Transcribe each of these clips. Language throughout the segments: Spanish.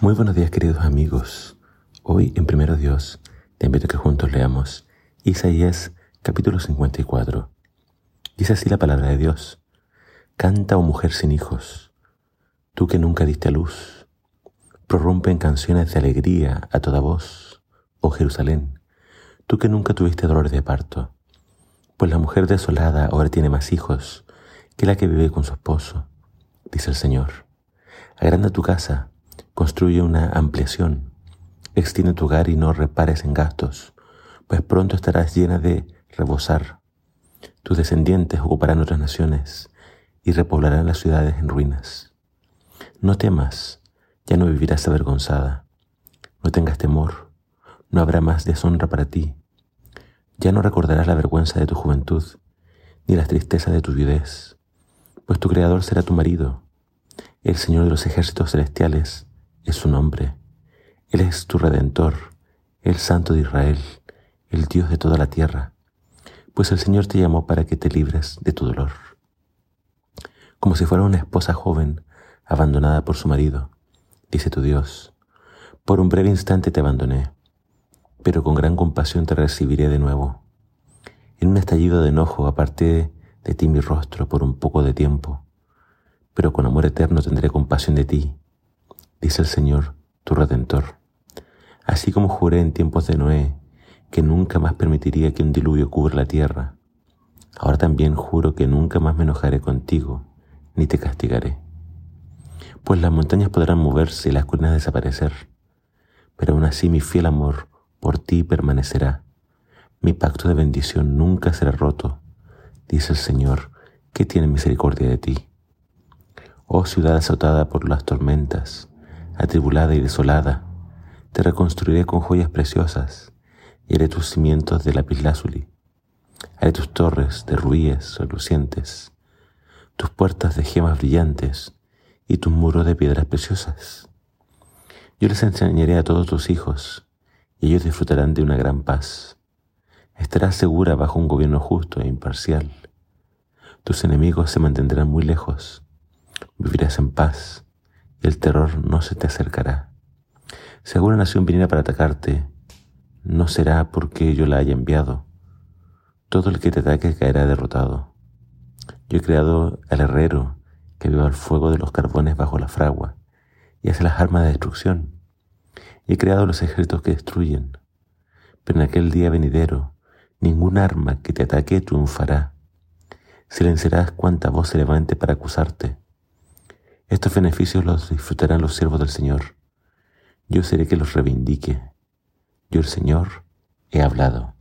Muy buenos días queridos amigos. Hoy en Primero Dios te invito a que juntos leamos Isaías capítulo 54. Dice así la palabra de Dios. Canta, oh mujer sin hijos, tú que nunca diste a luz. Prorrumpe en canciones de alegría a toda voz, oh Jerusalén, tú que nunca tuviste dolor de parto. Pues la mujer desolada ahora tiene más hijos que la que vive con su esposo, dice el Señor. Agranda tu casa Construye una ampliación. Extiende tu hogar y no repares en gastos, pues pronto estarás llena de rebosar. Tus descendientes ocuparán otras naciones y repoblarán las ciudades en ruinas. No temas, ya no vivirás avergonzada. No tengas temor, no habrá más deshonra para ti. Ya no recordarás la vergüenza de tu juventud, ni las tristezas de tu viudez, pues tu Creador será tu marido, el Señor de los ejércitos celestiales es su nombre. Él es tu redentor, el Santo de Israel, el Dios de toda la tierra, pues el Señor te llamó para que te libres de tu dolor. Como si fuera una esposa joven abandonada por su marido, dice tu Dios, por un breve instante te abandoné, pero con gran compasión te recibiré de nuevo. En un estallido de enojo aparté de ti mi rostro por un poco de tiempo, pero con amor eterno tendré compasión de ti dice el Señor, tu Redentor. Así como juré en tiempos de Noé que nunca más permitiría que un diluvio cubra la tierra, ahora también juro que nunca más me enojaré contigo, ni te castigaré. Pues las montañas podrán moverse y las colinas desaparecer, pero aún así mi fiel amor por ti permanecerá. Mi pacto de bendición nunca será roto, dice el Señor, que tiene misericordia de ti. Oh ciudad azotada por las tormentas, atribulada y desolada, te reconstruiré con joyas preciosas y haré tus cimientos de lapislázuli. Haré tus torres de rubíes relucientes, tus puertas de gemas brillantes y tus muros de piedras preciosas. Yo les enseñaré a todos tus hijos y ellos disfrutarán de una gran paz. Estarás segura bajo un gobierno justo e imparcial. Tus enemigos se mantendrán muy lejos. Vivirás en paz el terror no se te acercará. Si alguna nación viniera para atacarte, no será porque yo la haya enviado. Todo el que te ataque caerá derrotado. Yo he creado al herrero que viva el fuego de los carbones bajo la fragua y hace las armas de destrucción. Y he creado los ejércitos que destruyen. Pero en aquel día venidero, ningún arma que te ataque triunfará. Silenciarás cuanta voz se levante para acusarte estos beneficios los disfrutarán los siervos del Señor. Yo seré que los reivindique. Yo el Señor he hablado.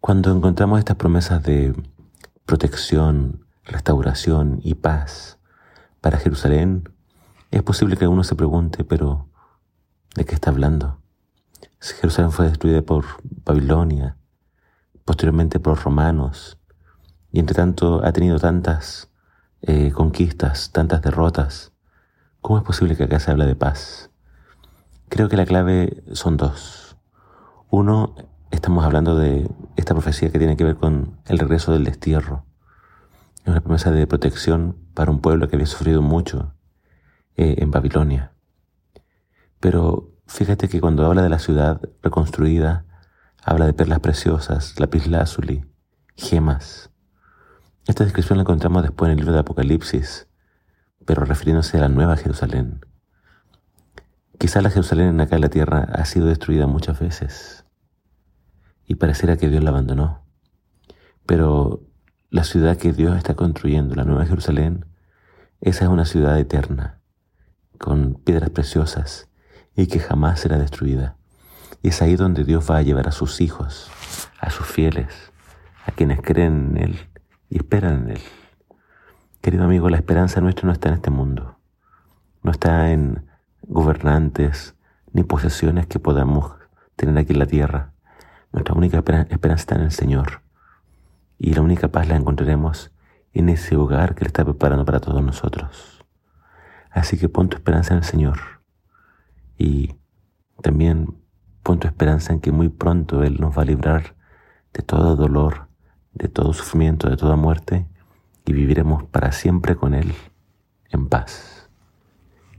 Cuando encontramos estas promesas de protección, restauración y paz para Jerusalén, es posible que uno se pregunte, pero ¿de qué está hablando? Si Jerusalén fue destruida por Babilonia, posteriormente por los romanos, y entre tanto ha tenido tantas eh, conquistas, tantas derrotas, ¿cómo es posible que acá se hable de paz? Creo que la clave son dos. Uno, estamos hablando de esta profecía que tiene que ver con el regreso del destierro. Es una promesa de protección para un pueblo que había sufrido mucho eh, en Babilonia. Pero fíjate que cuando habla de la ciudad reconstruida, habla de perlas preciosas, lapislázuli, gemas, esta descripción la encontramos después en el libro de Apocalipsis, pero refiriéndose a la nueva Jerusalén. Quizá la Jerusalén acá en la tierra ha sido destruida muchas veces y pareciera que Dios la abandonó. Pero la ciudad que Dios está construyendo, la nueva Jerusalén, esa es una ciudad eterna, con piedras preciosas y que jamás será destruida. Y es ahí donde Dios va a llevar a sus hijos, a sus fieles, a quienes creen en Él y esperan en Él. Querido amigo, la esperanza nuestra no está en este mundo, no está en gobernantes ni posesiones que podamos tener aquí en la tierra. Nuestra única esperanza está en el Señor y la única paz la encontraremos en ese hogar que Él está preparando para todos nosotros. Así que pon tu esperanza en el Señor y también pon tu esperanza en que muy pronto Él nos va a librar de todo dolor, de todo sufrimiento, de toda muerte, y viviremos para siempre con Él en paz.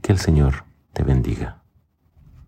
Que el Señor te bendiga.